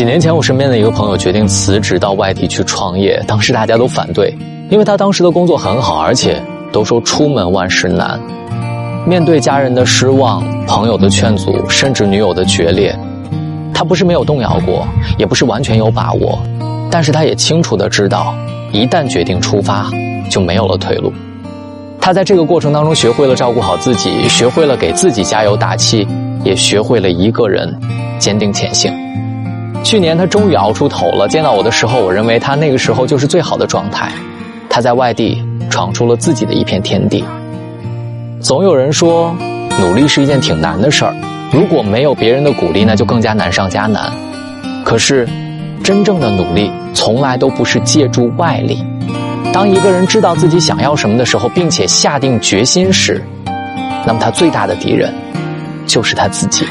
几年前，我身边的一个朋友决定辞职到外地去创业，当时大家都反对，因为他当时的工作很好，而且都说出门万事难。面对家人的失望、朋友的劝阻，甚至女友的决裂，他不是没有动摇过，也不是完全有把握，但是他也清楚的知道，一旦决定出发，就没有了退路。他在这个过程当中学会了照顾好自己，学会了给自己加油打气，也学会了一个人坚定前行。去年他终于熬出头了，见到我的时候，我认为他那个时候就是最好的状态。他在外地闯出了自己的一片天地。总有人说，努力是一件挺难的事儿，如果没有别人的鼓励，那就更加难上加难。可是，真正的努力从来都不是借助外力。当一个人知道自己想要什么的时候，并且下定决心时，那么他最大的敌人就是他自己。